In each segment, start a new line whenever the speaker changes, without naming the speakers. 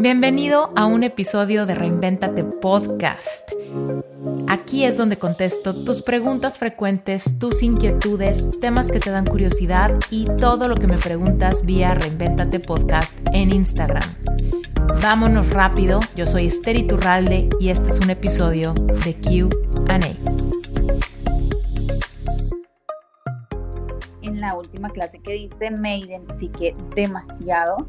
Bienvenido a un episodio de Reinventate Podcast. Aquí es donde contesto tus preguntas frecuentes, tus inquietudes, temas que te dan curiosidad y todo lo que me preguntas vía Reinventate Podcast en Instagram. Vámonos rápido, yo soy Esther Iturralde y este es un episodio de QA.
En la última clase que diste me identifiqué demasiado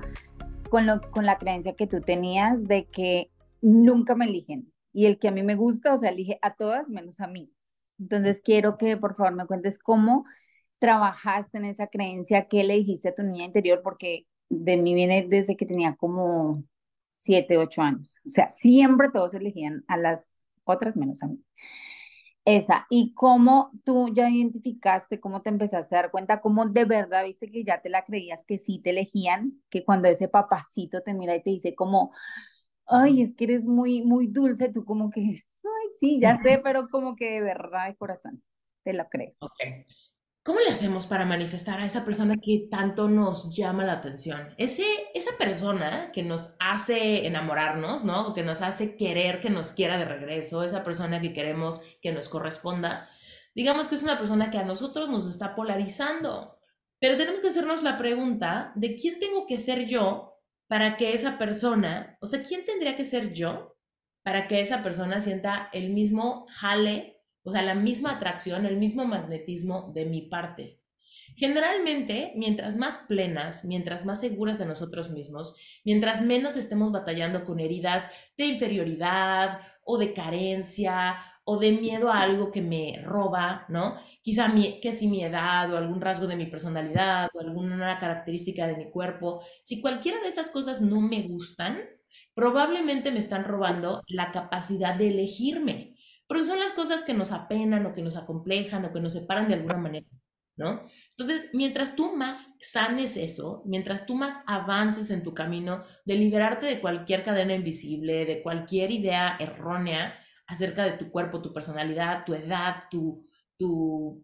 con, lo, con la creencia que tú tenías de que nunca me eligen y el que a mí me gusta, o sea, elige a todas menos a mí. Entonces quiero que por favor me cuentes cómo trabajaste en esa creencia, qué le dijiste a tu niña interior, porque de mí viene desde que tenía como siete, ocho años. O sea, siempre todos elegían a las otras menos a mí. Esa, y cómo tú ya identificaste, cómo te empezaste a dar cuenta, cómo de verdad viste que ya te la creías que sí te elegían, que cuando ese papacito te mira y te dice como, ay, es que eres muy, muy dulce, tú como que, ay, sí, ya sé, pero como que de verdad de corazón, te lo crees.
Okay. ¿Cómo le hacemos para manifestar a esa persona que tanto nos llama la atención? Ese, esa persona que nos hace enamorarnos, ¿no? Que nos hace querer que nos quiera de regreso, esa persona que queremos que nos corresponda, digamos que es una persona que a nosotros nos está polarizando. Pero tenemos que hacernos la pregunta de quién tengo que ser yo para que esa persona, o sea, ¿quién tendría que ser yo para que esa persona sienta el mismo jale o sea, la misma atracción, el mismo magnetismo de mi parte. Generalmente, mientras más plenas, mientras más seguras de nosotros mismos, mientras menos estemos batallando con heridas de inferioridad o de carencia o de miedo a algo que me roba, ¿no? Quizá mi, que si mi edad o algún rasgo de mi personalidad o alguna característica de mi cuerpo, si cualquiera de esas cosas no me gustan, probablemente me están robando la capacidad de elegirme, porque son las cosas que nos apenan o que nos acomplejan o que nos separan de alguna manera, ¿no? Entonces, mientras tú más sanes eso, mientras tú más avances en tu camino de liberarte de cualquier cadena invisible, de cualquier idea errónea acerca de tu cuerpo, tu personalidad, tu edad, tu, tu,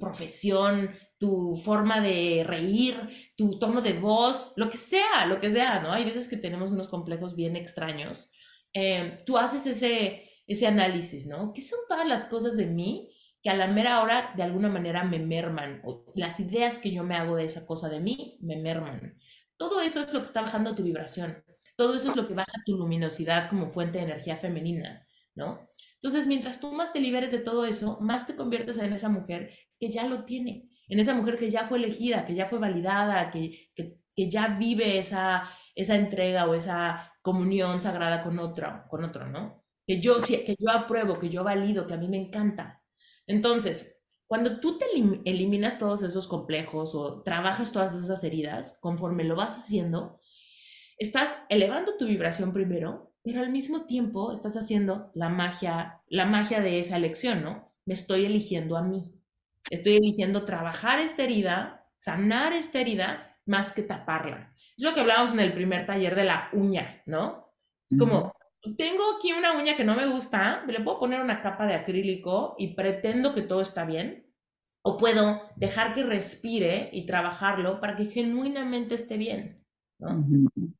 profesión, tu forma de reír, tu tono de voz, lo que sea, lo que sea, ¿no? Hay veces que tenemos unos complejos bien extraños. Eh, tú haces ese ese análisis, ¿no? ¿Qué son todas las cosas de mí que a la mera hora de alguna manera me merman? Las ideas que yo me hago de esa cosa de mí me merman. Todo eso es lo que está bajando tu vibración. Todo eso es lo que baja tu luminosidad como fuente de energía femenina, ¿no? Entonces, mientras tú más te liberes de todo eso, más te conviertes en esa mujer que ya lo tiene, en esa mujer que ya fue elegida, que ya fue validada, que, que, que ya vive esa, esa entrega o esa comunión sagrada con otro, con otro, ¿no? Que yo, que yo apruebo, que yo valido, que a mí me encanta. Entonces, cuando tú te eliminas todos esos complejos o trabajas todas esas heridas, conforme lo vas haciendo, estás elevando tu vibración primero, pero al mismo tiempo estás haciendo la magia, la magia de esa elección, ¿no? Me estoy eligiendo a mí. Estoy eligiendo trabajar esta herida, sanar esta herida, más que taparla. Es lo que hablábamos en el primer taller de la uña, ¿no? Es como, tengo aquí una uña que no me gusta, le puedo poner una capa de acrílico y pretendo que todo está bien. O puedo dejar que respire y trabajarlo para que genuinamente esté bien. ¿no?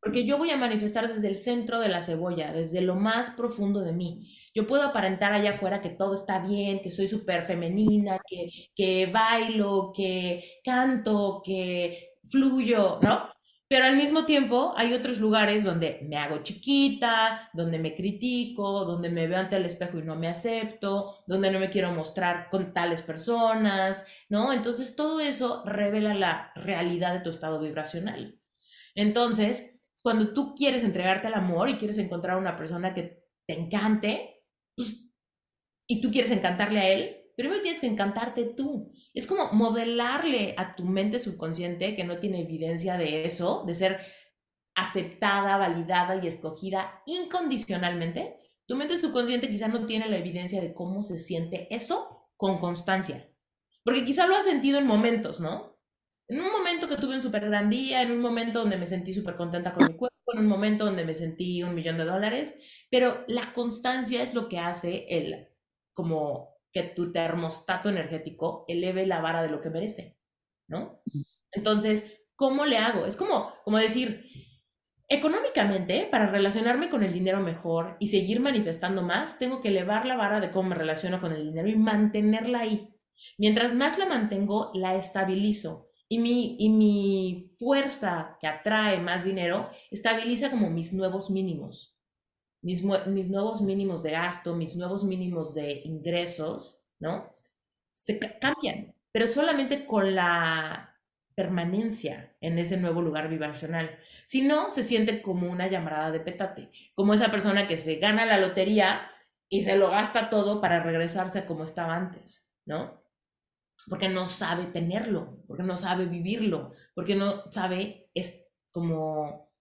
Porque yo voy a manifestar desde el centro de la cebolla, desde lo más profundo de mí. Yo puedo aparentar allá afuera que todo está bien, que soy súper femenina, que, que bailo, que canto, que fluyo, ¿no? Pero al mismo tiempo hay otros lugares donde me hago chiquita, donde me critico, donde me veo ante el espejo y no me acepto, donde no me quiero mostrar con tales personas, ¿no? Entonces todo eso revela la realidad de tu estado vibracional. Entonces, cuando tú quieres entregarte al amor y quieres encontrar una persona que te encante, pues, y tú quieres encantarle a él, primero tienes que encantarte tú. Es como modelarle a tu mente subconsciente, que no tiene evidencia de eso, de ser aceptada, validada y escogida incondicionalmente. Tu mente subconsciente quizá no tiene la evidencia de cómo se siente eso con constancia. Porque quizá lo has sentido en momentos, ¿no? En un momento que tuve un súper gran día, en un momento donde me sentí súper contenta con mi cuerpo, en un momento donde me sentí un millón de dólares, pero la constancia es lo que hace el como que tu termostato energético eleve la vara de lo que merece, ¿no? Entonces, ¿cómo le hago? Es como, como decir, Económicamente, para relacionarme con el dinero mejor y seguir manifestando más, tengo que elevar la vara de cómo me relaciono con el dinero y mantenerla ahí. Mientras más la mantengo, la estabilizo. Y mi, y mi fuerza que atrae más dinero estabiliza como mis nuevos mínimos. Mis, nuevos mínimos de gasto, mis nuevos mínimos de ingresos, ¿no? Se cambian, pero solamente con la permanencia en ese nuevo lugar vibracional. Si no, se siente como una llamada de petate, como esa persona que se gana la lotería y se lo gasta todo para regresarse como estaba antes, ¿no? Porque no sabe tenerlo, porque no sabe vivirlo, porque no sabe es como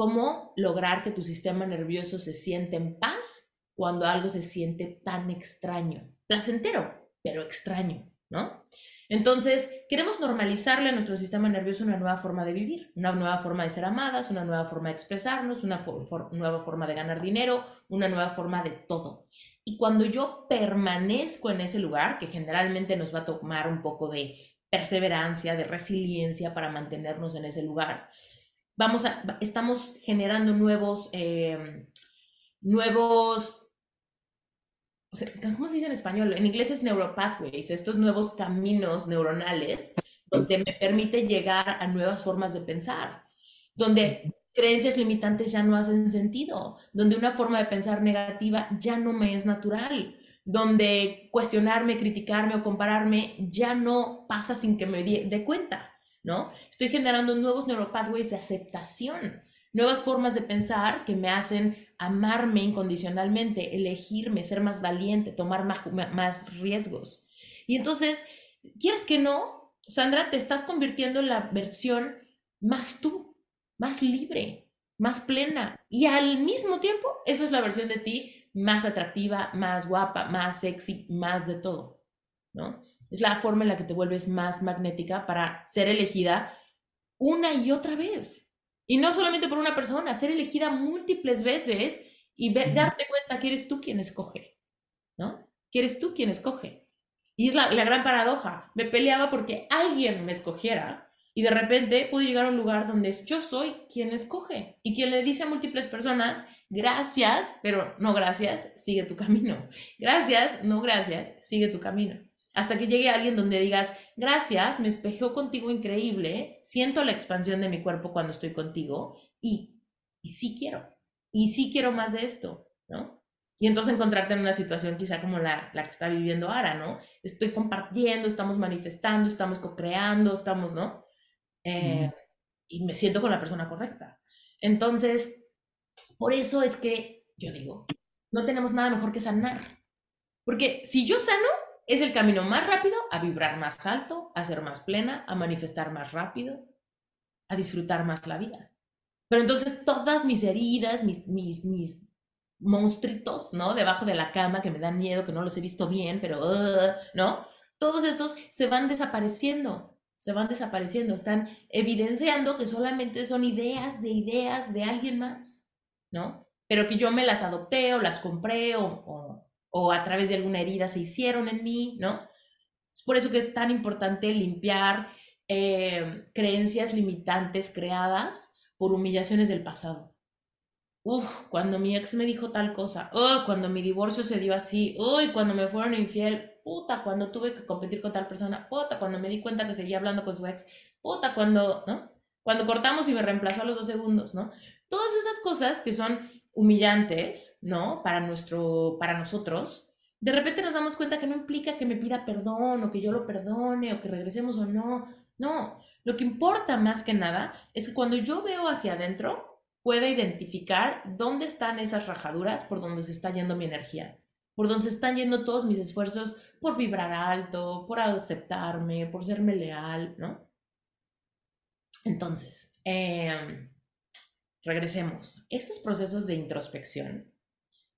cómo lograr que tu sistema nervioso se siente en paz cuando algo se siente tan extraño, placentero, pero extraño, ¿no? Entonces, queremos normalizarle a nuestro sistema nervioso una nueva forma de vivir, una nueva forma de ser amadas, una nueva forma de expresarnos, una nueva forma de ganar dinero, una nueva forma de todo. Y cuando yo permanezco en ese lugar, que generalmente nos va a tomar un poco de perseverancia, de resiliencia para mantenernos en ese lugar, vamos a, estamos generando nuevos, eh, nuevos ¿cómo se dice en español? En inglés es neuropathways, estos nuevos caminos neuronales donde me permite llegar a nuevas formas de pensar, donde creencias limitantes ya no hacen sentido, donde una forma de pensar negativa ya no me es natural, donde cuestionarme, criticarme o compararme ya no pasa sin que me dé cuenta, ¿no? Estoy generando nuevos neuropathways de aceptación, nuevas formas de pensar que me hacen amarme incondicionalmente, elegirme, ser más valiente, tomar más, más riesgos. Y entonces, ¿quieres que no? Sandra, te estás convirtiendo en la versión más tú, más libre, más plena. Y al mismo tiempo, esa es la versión de ti más atractiva, más guapa, más sexy, más de todo, ¿no? Es la forma en la que te vuelves más magnética para ser elegida una y otra vez. Y no solamente por una persona, ser elegida múltiples veces y darte cuenta que eres tú quien escoge, ¿no? Que eres tú quien escoge. Y es la, la, gran paradoja. Me peleaba porque alguien me escogiera y de repente puedo llegar a un lugar donde yo soy quien escoge y quien le dice a múltiples personas, gracias, pero no gracias, sigue tu camino. Gracias, no gracias, sigue tu camino. Hasta que llegue alguien donde digas, gracias, me espejó contigo increíble, siento la expansión de mi cuerpo cuando estoy contigo y, y sí quiero, y sí quiero más de esto, ¿no? Y entonces encontrarte en una situación quizá como la, la que está viviendo ahora, ¿no? Estoy compartiendo, estamos manifestando, estamos co-creando, estamos, ¿no? Eh, y me siento con la persona correcta. Entonces, por eso es que yo digo, no tenemos nada mejor que sanar. Porque si yo sano, es el camino más rápido a vibrar más alto, a ser más plena, a manifestar más rápido, a disfrutar más la vida. Pero entonces todas mis heridas, mis, mis, mis ¿no? Debajo de la cama que me dan miedo, que no los he visto bien, pero, uh, ¿no? Todos esos se van desapareciendo, se van desapareciendo, están evidenciando que solamente son ideas de ideas de alguien más, ¿no? Pero que yo me las adopté o las compré o a través de alguna herida se hicieron en mí, ¿no? Es por eso que es tan importante limpiar eh, creencias limitantes creadas por humillaciones del pasado. Uf, cuando mi ex me dijo tal cosa, oh, cuando mi divorcio se dio así, uy, cuando me fueron infiel, puta, cuando tuve que competir con tal persona, puta, cuando me di cuenta que seguía hablando con su ex, puta, cuando, ¿no? Cuando cortamos y me reemplazó a los dos segundos, ¿no? Todas esas cosas que son humillantes, ¿no? Para, nuestro, para nosotros, de repente nos damos cuenta que no implica que me pida perdón o que yo lo perdone o que regresemos o no. No, lo que importa más que nada es que cuando yo veo hacia adentro, pueda identificar dónde están esas rajaduras por donde se está yendo mi energía, por donde se están yendo todos mis esfuerzos por vibrar alto, por aceptarme, por serme leal, ¿no? Entonces, eh, regresemos. Esos procesos de introspección,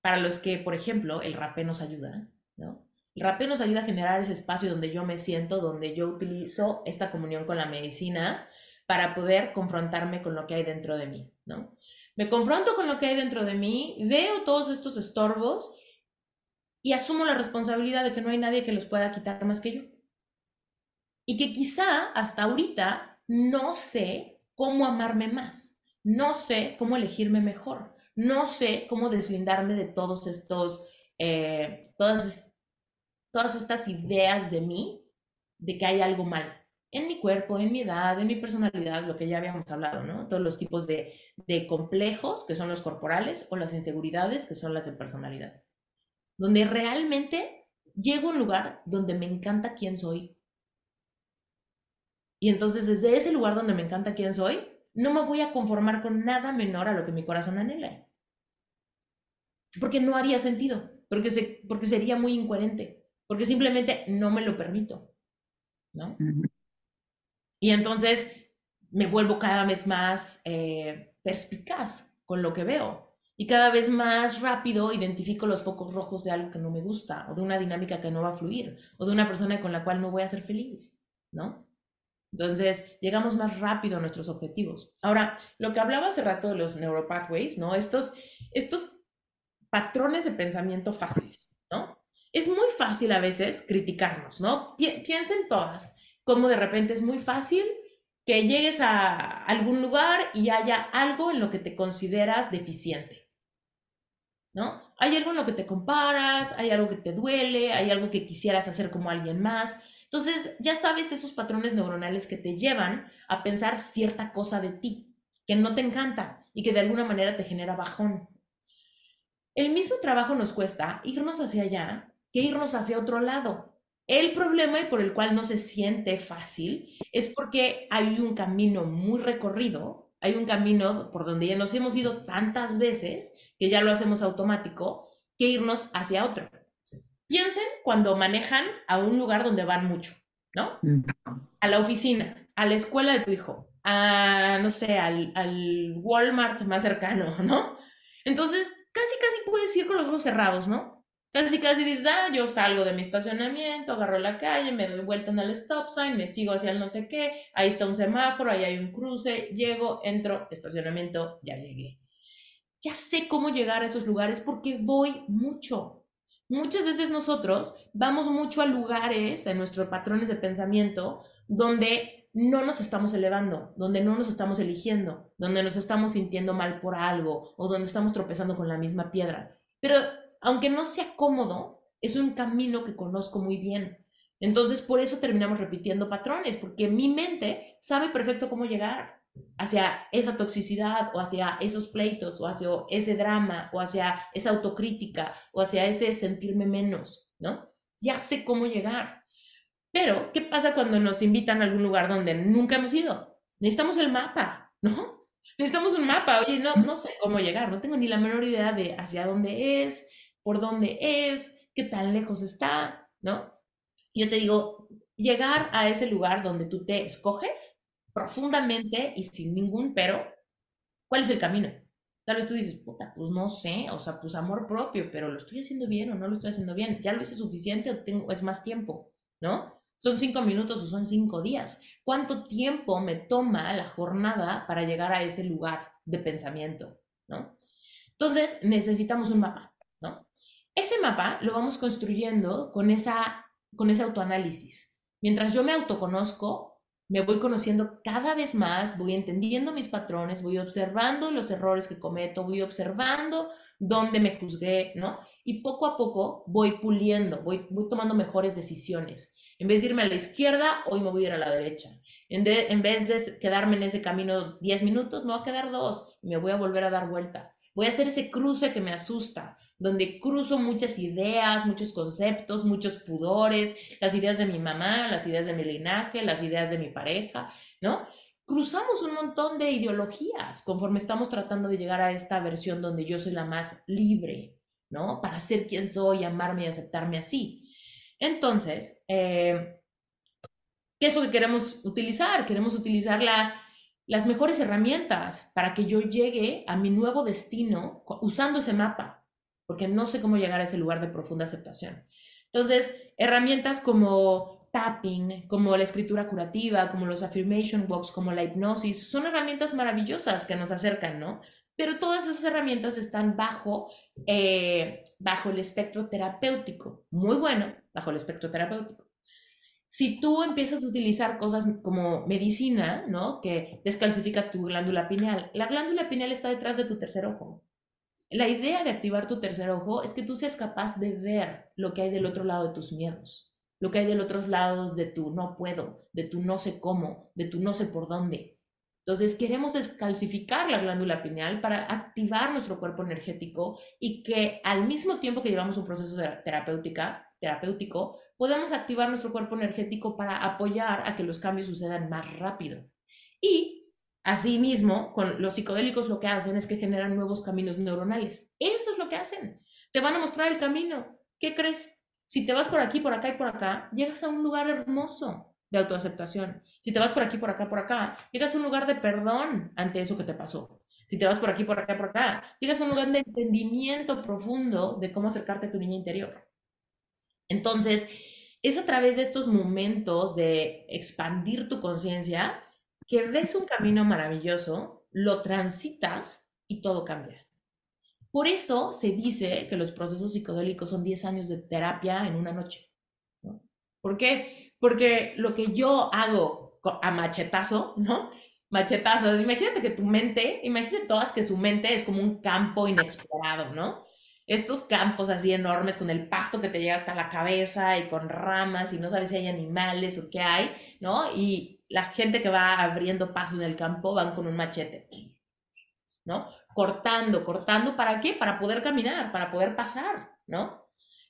para los que, por ejemplo, el rapé nos ayuda, ¿no? El rapé nos ayuda a generar ese espacio donde yo me siento, donde yo utilizo esta comunión con la medicina para poder confrontarme con lo que hay dentro de mí, ¿no? Me confronto con lo que hay dentro de mí, veo todos estos estorbos y asumo la responsabilidad de que no hay nadie que los pueda quitar más que yo. Y que quizá hasta ahorita no sé cómo amarme más no sé cómo elegirme mejor, no sé cómo deslindarme de todos estos, eh, todas, todas estas ideas de mí, de que hay algo mal en mi cuerpo, en mi edad, en mi personalidad, lo que ya habíamos hablado, ¿no? Todos los tipos de, de complejos, que son los corporales, o las inseguridades, que son las de personalidad. Donde realmente llego a un lugar donde me encanta quién soy. Y entonces desde ese lugar donde me encanta quién soy, no me voy a conformar con nada menor a lo que mi corazón anhela. Porque no haría sentido, porque, se, porque sería muy incoherente, porque simplemente no me lo permito, ¿no? Y entonces me vuelvo cada vez más eh, perspicaz con lo que veo y cada vez más rápido identifico los focos rojos de algo que no me gusta o de una dinámica que no va a fluir o de una persona con la cual no voy a ser feliz, ¿no? Entonces, llegamos más rápido a nuestros objetivos. Ahora, lo que hablaba hace rato de los neuropathways, ¿no? Estos, estos patrones de pensamiento fáciles, ¿no? Es muy fácil a veces criticarnos, ¿no? piensen todas, como de repente es muy fácil que llegues a algún lugar y haya algo en lo que te consideras deficiente, ¿no? Hay algo en lo que te comparas, hay algo que te duele, hay algo que quisieras hacer como alguien más, entonces, ya sabes esos patrones neuronales que te llevan a pensar cierta cosa de ti, que no te encanta y que de alguna manera te genera bajón. El mismo trabajo nos cuesta irnos hacia allá que irnos hacia otro lado. El problema y por el cual no se siente fácil es porque hay un camino muy recorrido, hay un camino por donde ya nos hemos ido tantas veces que ya lo hacemos automático, que irnos hacia otro. Piensen cuando manejan a un lugar donde van mucho, ¿no? A la oficina, a la escuela de tu hijo, a, no sé, al, al Walmart más cercano, ¿no? Entonces, casi, casi puedes ir con los ojos cerrados, ¿no? Casi, casi dices, ah, yo salgo de mi estacionamiento, agarro la calle, me doy vuelta en el stop sign, me sigo hacia el no sé qué, ahí está un semáforo, ahí hay un cruce, llego, entro, estacionamiento, ya llegué. Ya sé cómo llegar a esos lugares porque voy mucho. Muchas veces nosotros vamos mucho a lugares, en nuestros patrones de pensamiento, donde no nos estamos elevando, donde no nos estamos eligiendo, donde nos estamos sintiendo mal por algo o donde estamos tropezando con la misma piedra. Pero aunque no sea cómodo, es un camino que conozco muy bien. Entonces, por eso terminamos repitiendo patrones, porque mi mente sabe perfecto cómo llegar hacia esa toxicidad o hacia esos pleitos o hacia ese drama o hacia esa autocrítica o hacia ese sentirme menos, ¿no? Ya sé cómo llegar. Pero, ¿qué pasa cuando nos invitan a algún lugar donde nunca hemos ido? Necesitamos el mapa, ¿no? Necesitamos un mapa. Oye, no, no sé cómo llegar, no tengo ni la menor idea de hacia dónde es, por dónde es, qué tan lejos está, ¿no? Yo te digo, llegar a ese lugar donde tú te escoges profundamente y sin ningún pero, ¿cuál es el camino? Tal vez tú dices, puta, pues no sé, o sea, pues amor propio, pero ¿lo estoy haciendo bien o no lo estoy haciendo bien? ¿Ya lo hice suficiente o tengo, es más tiempo? ¿No? ¿Son cinco minutos o son cinco días? ¿Cuánto tiempo me toma la jornada para llegar a ese lugar de pensamiento? ¿No? Entonces, necesitamos un mapa, ¿no? Ese mapa lo vamos construyendo con, esa, con ese autoanálisis. Mientras yo me autoconozco, me voy conociendo cada vez más, voy entendiendo mis patrones, voy observando los errores que cometo, voy observando dónde me juzgué, ¿no? Y poco a poco voy puliendo, voy, voy tomando mejores decisiones. En vez de irme a la izquierda, hoy me voy a ir a la derecha. En, en vez de quedarme en ese camino 10 minutos, me voy a quedar dos y me voy a volver a dar vuelta. Voy a hacer ese cruce que me asusta, donde cruzo muchas ideas, muchos conceptos, muchos pudores, las ideas de mi mamá, las ideas de mi linaje, las ideas de mi pareja, ¿no? Cruzamos un montón de ideologías conforme estamos tratando de llegar a esta versión donde yo soy la más libre, ¿no? Para ser quien soy, amarme y aceptarme así. Entonces, eh, ¿qué es lo que queremos utilizar? Queremos utilizar la, las mejores herramientas para que yo llegue a mi nuevo destino usando ese mapa, porque no sé cómo llegar a ese lugar de profunda aceptación. Entonces, herramientas como tapping, como la escritura curativa, como los affirmation walks, como la hipnosis, son herramientas maravillosas que nos acercan, ¿no? Pero todas esas herramientas están bajo, eh, bajo el espectro terapéutico. Muy bueno, bajo el espectro terapéutico. si tú empiezas a utilizar cosas como medicina, ¿no? Que descalcifica tu glándula pineal. La glándula pineal está detrás de tu tercer ojo. La idea de activar tu tercer ojo es que tú seas capaz de ver lo que hay del otro lado de tus miedos, lo que hay del otro lado de tu no puedo, de tu no sé cómo, de tu no sé por dónde. Entonces, queremos descalcificar la glándula pineal para activar nuestro cuerpo energético y que al mismo tiempo que llevamos un proceso terapéutica, terapéutico, podamos activar nuestro cuerpo energético para apoyar a que los cambios sucedan más rápido. Y asimismo, con los psicodélicos lo que hacen es que generan nuevos caminos neuronales. Eso es lo que hacen. Te van a mostrar el camino. ¿Qué crees? Si te vas por aquí, por acá y por acá, llegas a un lugar hermoso de autoaceptación. Si te vas por aquí, por acá, por acá, llegas a un lugar de perdón ante eso que te pasó. Si te vas por aquí, por acá, por acá, llegas a un lugar de entendimiento profundo de cómo acercarte a tu niña interior. Entonces, es a través de estos momentos de expandir tu conciencia que ves un camino maravilloso, lo transitas y todo cambia. Por eso se dice que los procesos psicodélicos son 10 años de terapia en una noche. ¿Por qué? Porque lo que yo hago a machetazo, ¿no? Machetazo, imagínate que tu mente, imagínate todas que su mente es como un campo inexplorado, ¿no? Estos campos así enormes con el pasto que te llega hasta la cabeza y con ramas y no sabes si hay animales o qué hay, ¿no? Y la gente que va abriendo paso en el campo van con un machete, ¿no? Cortando, cortando, ¿para qué? Para poder caminar, para poder pasar, ¿no?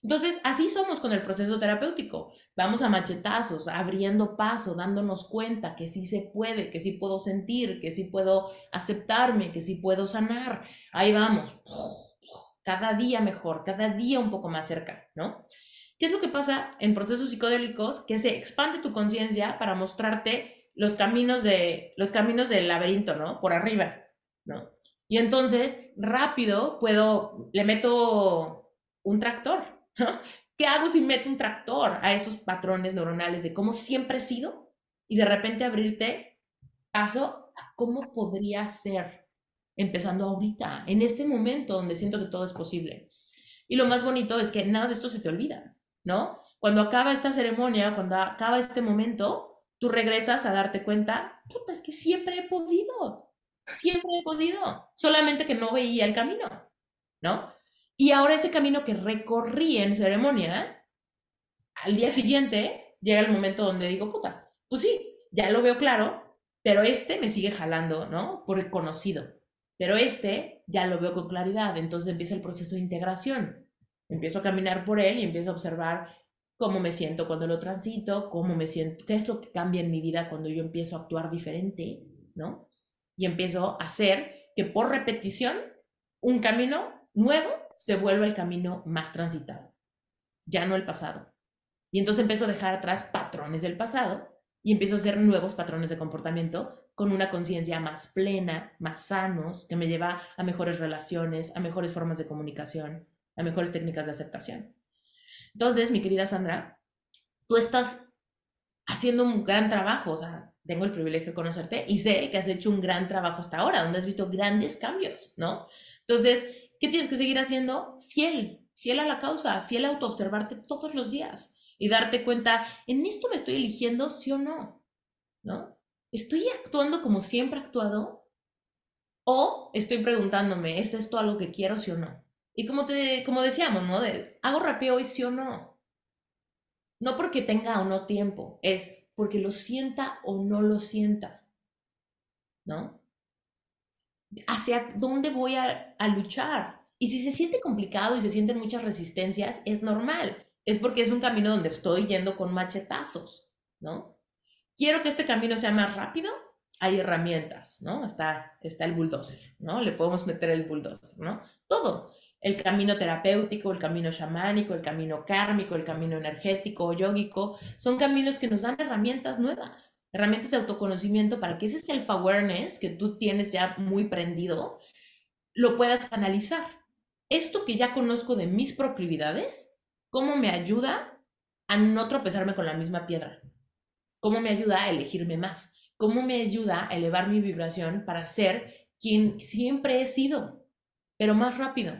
Entonces, así somos con el proceso terapéutico. Vamos a machetazos, abriendo paso, dándonos cuenta que sí se puede, que sí puedo sentir, que sí puedo aceptarme, que sí puedo sanar. Ahí vamos. Cada día mejor, cada día un poco más cerca, ¿no? ¿Qué es lo que pasa en procesos psicodélicos? Que se expande tu conciencia para mostrarte los caminos de los caminos del laberinto, ¿no? Por arriba, ¿no? Y entonces, rápido puedo le meto un tractor, ¿Qué hago si meto un tractor a estos patrones neuronales de cómo siempre he sido y de repente abrirte paso a cómo podría ser empezando ahorita, en este momento donde siento que todo es posible? Y lo más bonito es que nada de esto se te olvida, ¿no? Cuando acaba esta ceremonia, cuando acaba este momento, tú regresas a darte cuenta, puta, es que siempre he podido, siempre he podido, solamente que no veía el camino, ¿no? Y ahora ese camino que recorrí en ceremonia, al día siguiente llega el momento donde digo, puta, pues sí, ya lo veo claro, pero este me sigue jalando, ¿no? Por el conocido. Pero este ya lo veo con claridad, entonces empieza el proceso de integración. Empiezo a caminar por él y empiezo a observar cómo me siento cuando lo transito, cómo me siento, qué es lo que cambia en mi vida cuando yo empiezo a actuar diferente, ¿no? Y empiezo a hacer que por repetición un camino nuevo se vuelve el camino más transitado, ya no el pasado. Y entonces empiezo a dejar atrás patrones del pasado y empiezo a hacer nuevos patrones de comportamiento con una conciencia más plena, más sanos, que me lleva a mejores relaciones, a mejores formas de comunicación, a mejores técnicas de aceptación. Entonces, mi querida Sandra, tú estás haciendo un gran trabajo, o sea, tengo el privilegio de conocerte y sé que has hecho un gran trabajo hasta ahora, donde has visto grandes cambios, ¿no? Entonces, ¿Qué tienes que seguir haciendo? Fiel, fiel a la causa, fiel a autoobservarte todos los días y darte cuenta, ¿en esto me estoy eligiendo sí o no? ¿No? ¿Estoy actuando como siempre he actuado? ¿O estoy preguntándome, ¿es esto algo que quiero sí o no? Y como, te, como decíamos, ¿no? De, ¿Hago rapeo hoy sí o no? No porque tenga o no tiempo, es porque lo sienta o no lo sienta. ¿No? hacia dónde voy a, luchar. Y si se siente complicado y se sienten muchas resistencias, es normal. Es porque es un camino donde estoy yendo con machetazos, ¿no? Quiero que este camino sea más rápido, hay herramientas, ¿no? Está, está el bulldozer, ¿no? Le podemos meter el bulldozer, ¿no? Todo. El camino terapéutico, el camino chamánico, el camino kármico, el camino energético, yógico, son caminos que nos dan herramientas nuevas herramientas de autoconocimiento para que ese self-awareness que tú tienes ya muy prendido, lo puedas analizar. Esto que ya conozco de mis proclividades, ¿cómo me ayuda a no tropezarme con la misma piedra? ¿Cómo me ayuda a elegirme más? ¿Cómo me ayuda a elevar mi vibración para ser quien siempre he sido, pero más rápido?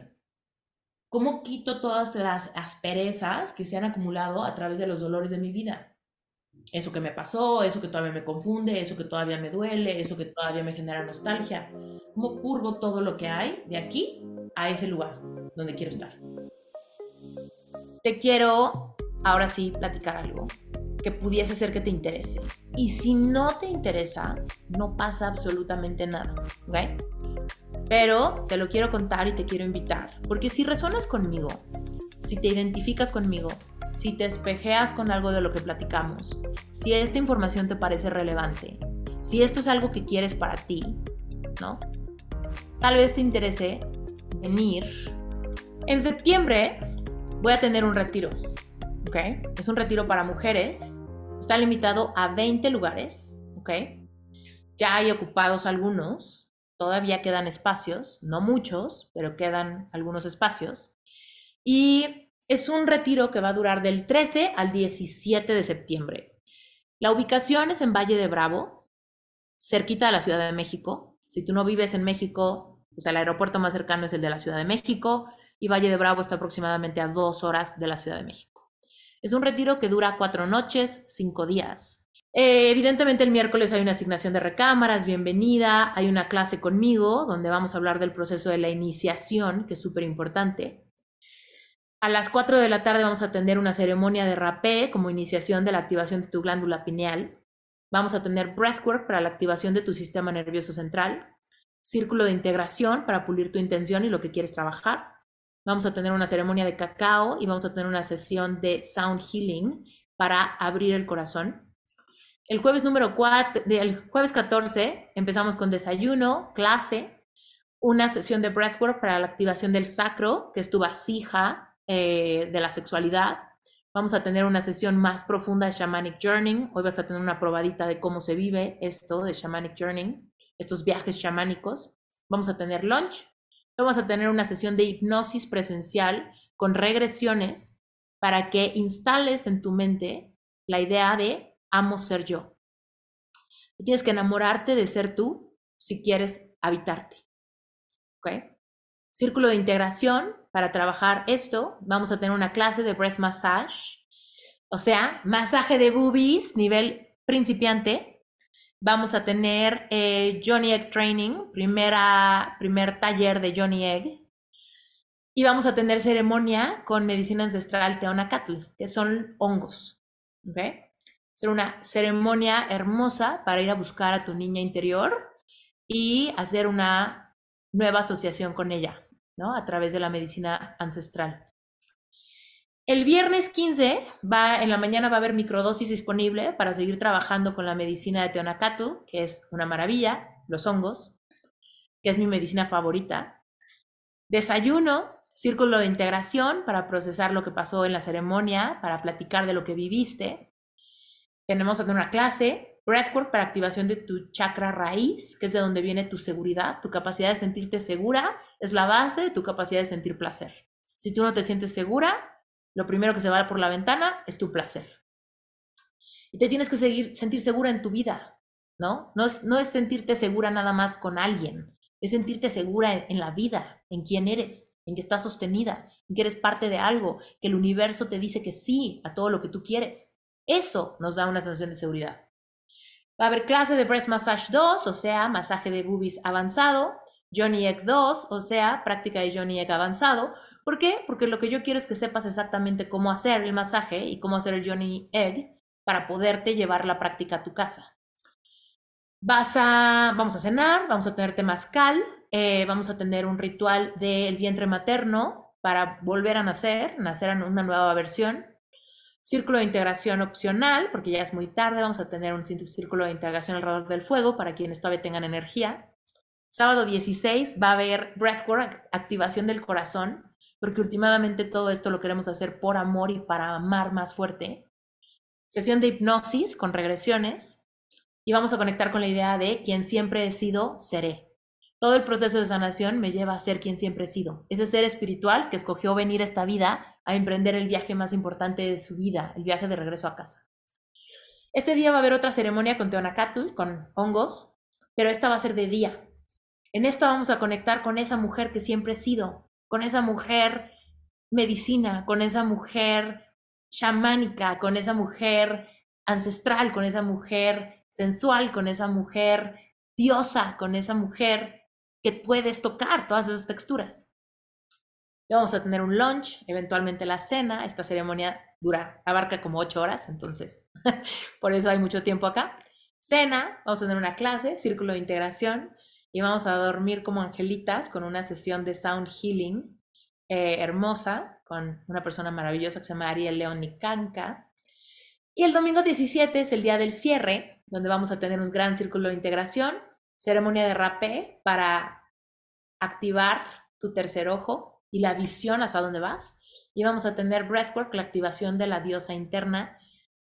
¿Cómo quito todas las asperezas que se han acumulado a través de los dolores de mi vida? eso que me pasó, eso que todavía me confunde, eso que todavía me duele, eso que todavía me genera nostalgia. ¿Cómo purgo todo lo que hay de aquí a ese lugar donde quiero estar? Te quiero ahora sí platicar algo que pudiese ser que te interese. Y si no te interesa, no pasa absolutamente nada, ¿ok? Pero te lo quiero contar y te quiero invitar, porque si resuenas conmigo, si te identificas conmigo, si te espejeas con algo de lo que platicamos, si esta información te parece relevante, si esto es algo que quieres para ti, ¿no? Tal vez te interese venir. En septiembre voy a tener un retiro, ¿ok? Es un retiro para mujeres, está limitado a 20 lugares, ¿ok? Ya hay ocupados algunos, todavía quedan espacios, no muchos, pero quedan algunos espacios. Y es un retiro que va a durar del 13 al 17 de septiembre. La ubicación es en Valle de Bravo, cerquita de la Ciudad de México. Si tú no vives en México, pues el aeropuerto más cercano es el de la Ciudad de México y Valle de Bravo está aproximadamente a dos horas de la Ciudad de México. Es un retiro que dura cuatro noches, cinco días. Eh, evidentemente el miércoles hay una asignación de recámaras, bienvenida, hay una clase conmigo donde vamos a hablar del proceso de la iniciación, que es súper importante. A las 4 de la tarde vamos a tener una ceremonia de rapé como iniciación de la activación de tu glándula pineal. Vamos a tener breathwork para la activación de tu sistema nervioso central. Círculo de integración para pulir tu intención y lo que quieres trabajar. Vamos a tener una ceremonia de cacao y vamos a tener una sesión de sound healing para abrir el corazón. El jueves número 4, el jueves 14 empezamos con desayuno, clase, una sesión de breathwork para la activación del sacro, que es tu vasija eh, de la sexualidad. Vamos a tener una sesión más profunda de Shamanic Journey. Hoy vas a tener una probadita de cómo se vive esto de Shamanic Journey, estos viajes chamánicos. Vamos a tener lunch. Vamos a tener una sesión de hipnosis presencial con regresiones para que instales en tu mente la idea de amo ser yo. Tienes que enamorarte de ser tú si quieres habitarte. ¿Ok? Círculo de integración. Para trabajar esto, vamos a tener una clase de breast massage. O sea, masaje de boobies, nivel principiante. Vamos a tener eh, Johnny Egg Training, primera, primer taller de Johnny Egg. Y vamos a tener ceremonia con medicina ancestral Teonacatl, que son hongos. ¿okay? ser una ceremonia hermosa para ir a buscar a tu niña interior y hacer una nueva asociación con ella, ¿no? A través de la medicina ancestral. El viernes 15 va, en la mañana va a haber microdosis disponible para seguir trabajando con la medicina de Teonacatu, que es una maravilla, los hongos, que es mi medicina favorita. Desayuno, círculo de integración para procesar lo que pasó en la ceremonia, para platicar de lo que viviste tenemos una clase, Breathwork para activación de tu chakra raíz, que es de donde viene tu seguridad, tu capacidad de sentirte segura, es la base de tu capacidad de sentir placer. Si tú no te sientes segura, lo primero que se va por la ventana es tu placer. Y te tienes que seguir, sentir segura en tu vida, ¿no? No es, no es sentirte segura nada más con alguien, es sentirte segura en, en la vida, en quién eres, en que estás sostenida, en que eres parte de algo, que el universo te dice que sí a todo lo que tú quieres. Eso nos da una sensación de seguridad. Va a haber clase de Breast Massage 2, o sea, masaje de boobies avanzado, Johnny Egg 2, o sea, práctica de Johnny Egg avanzado. ¿Por qué? Porque lo que yo quiero es que sepas exactamente cómo hacer el masaje y cómo hacer el Johnny Egg para poderte llevar la práctica a tu casa. Vas a, vamos a cenar, vamos a tener temazcal, eh, vamos a tener un ritual del vientre materno para volver a nacer, nacer en una nueva versión. Círculo de integración opcional, porque ya es muy tarde, vamos a tener un círculo de integración alrededor del fuego para quienes todavía tengan energía. Sábado 16 va a haber breathwork, activación del corazón, porque últimamente todo esto lo queremos hacer por amor y para amar más fuerte. Sesión de hipnosis con regresiones y vamos a conectar con la idea de quien siempre he sido, seré. Todo el proceso de sanación me lleva a ser quien siempre he sido. Ese ser espiritual que escogió venir a esta vida a emprender el viaje más importante de su vida, el viaje de regreso a casa. Este día va a haber otra ceremonia con Teonacatl, con hongos, pero esta va a ser de día. En esta vamos a conectar con esa mujer que siempre he sido, con esa mujer medicina, con esa mujer chamánica, con esa mujer ancestral, con esa mujer sensual, con esa mujer diosa, con esa mujer que puedes tocar todas esas texturas. Vamos a tener un lunch, eventualmente la cena. Esta ceremonia dura, abarca como ocho horas, entonces por eso hay mucho tiempo acá. Cena, vamos a tener una clase, círculo de integración, y vamos a dormir como angelitas con una sesión de sound healing eh, hermosa con una persona maravillosa que se llama Ariel León Nicanca. Y el domingo 17 es el día del cierre, donde vamos a tener un gran círculo de integración, ceremonia de rapé para activar tu tercer ojo y la visión hacia dónde vas. Y vamos a tener breathwork, la activación de la diosa interna,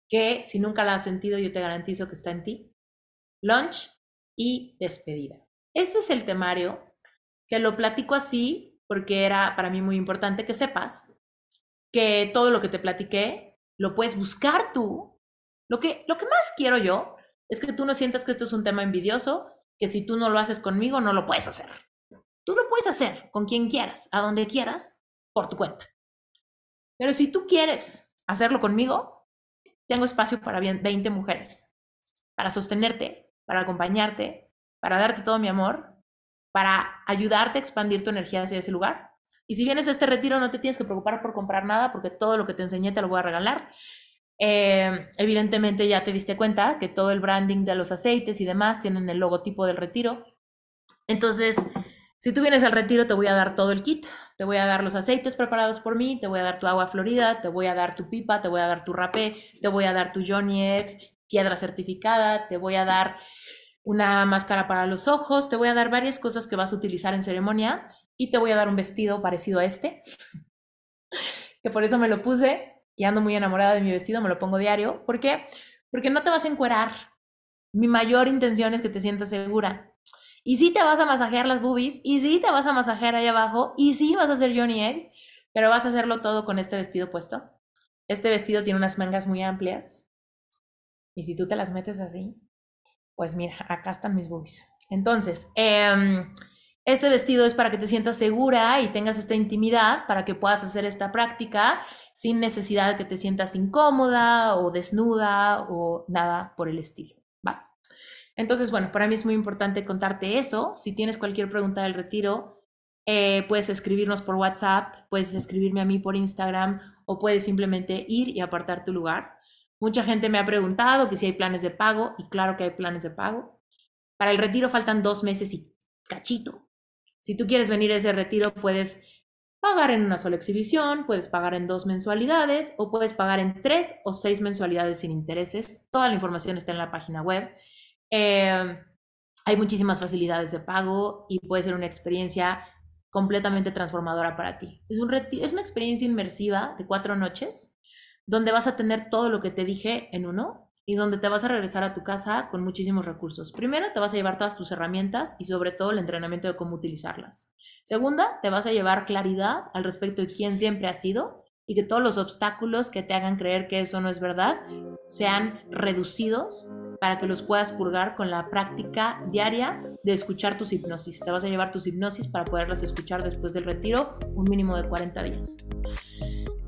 que si nunca la has sentido, yo te garantizo que está en ti. Lunch y despedida. Este es el temario, que lo platico así porque era para mí muy importante que sepas que todo lo que te platiqué lo puedes buscar tú. Lo que, lo que más quiero yo es que tú no sientas que esto es un tema envidioso, que si tú no lo haces conmigo, no lo puedes hacer. Tú lo puedes hacer con quien quieras, a donde quieras, por tu cuenta. Pero si tú quieres hacerlo conmigo, tengo espacio para 20 mujeres, para sostenerte, para acompañarte, para darte todo mi amor, para ayudarte a expandir tu energía hacia ese lugar. Y si vienes a este retiro, no te tienes que preocupar por comprar nada, porque todo lo que te enseñé te lo voy a regalar. Eh, evidentemente ya te diste cuenta que todo el branding de los aceites y demás tienen el logotipo del retiro. Entonces, si tú vienes al retiro, te voy a dar todo el kit. Te voy a dar los aceites preparados por mí, te voy a dar tu agua florida, te voy a dar tu pipa, te voy a dar tu rapé, te voy a dar tu Johnny Egg, piedra certificada, te voy a dar una máscara para los ojos, te voy a dar varias cosas que vas a utilizar en ceremonia y te voy a dar un vestido parecido a este, que por eso me lo puse y ando muy enamorada de mi vestido, me lo pongo diario. ¿Por qué? Porque no te vas a encuerar. Mi mayor intención es que te sientas segura. Y sí te vas a masajear las boobies, y sí te vas a masajear ahí abajo, y sí vas a hacer Johnny Egg, pero vas a hacerlo todo con este vestido puesto. Este vestido tiene unas mangas muy amplias. Y si tú te las metes así, pues mira, acá están mis boobies. Entonces, eh, este vestido es para que te sientas segura y tengas esta intimidad para que puedas hacer esta práctica sin necesidad de que te sientas incómoda o desnuda o nada por el estilo. Entonces, bueno, para mí es muy importante contarte eso. Si tienes cualquier pregunta del retiro, eh, puedes escribirnos por WhatsApp, puedes escribirme a mí por Instagram o puedes simplemente ir y apartar tu lugar. Mucha gente me ha preguntado si hay planes de pago y claro que hay planes de pago. Para el retiro faltan dos meses y cachito. Si tú quieres venir a ese retiro, puedes pagar en una sola exhibición, puedes pagar en dos mensualidades o puedes pagar en tres o seis mensualidades sin intereses. Toda la información está en la página web. Em, hay muchísimas facilidades de pago y puede ser una experiencia completamente transformadora para ti. Es una experiencia inmersiva de cuatro noches donde vas a tener todo lo que te dije en uno y donde te vas a regresar a tu casa con muchísimos recursos. Primero, te vas a llevar todas tus herramientas y sobre todo el entrenamiento de cómo utilizarlas. Segunda, te vas a llevar claridad al respecto de quién siempre has sido y que todos los obstáculos que te hagan creer que eso no es verdad sean reducidos para que los puedas purgar con la práctica diaria de escuchar tus hipnosis. Te vas a llevar tus hipnosis para poderlas escuchar después del retiro un mínimo de 40 días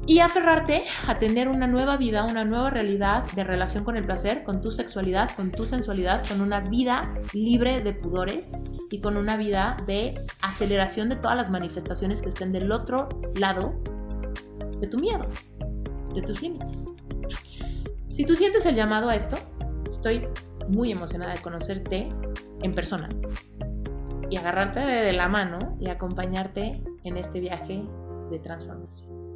y aferrarte a tener una nueva vida, una nueva realidad de relación con el placer, con tu sexualidad, con tu sensualidad, con una vida libre de pudores y con una vida de aceleración de todas las manifestaciones que estén del otro lado de tu miedo, de tus límites. Si tú sientes el llamado a esto, estoy muy emocionada de conocerte en persona y agarrarte de la mano y acompañarte en este viaje de transformación.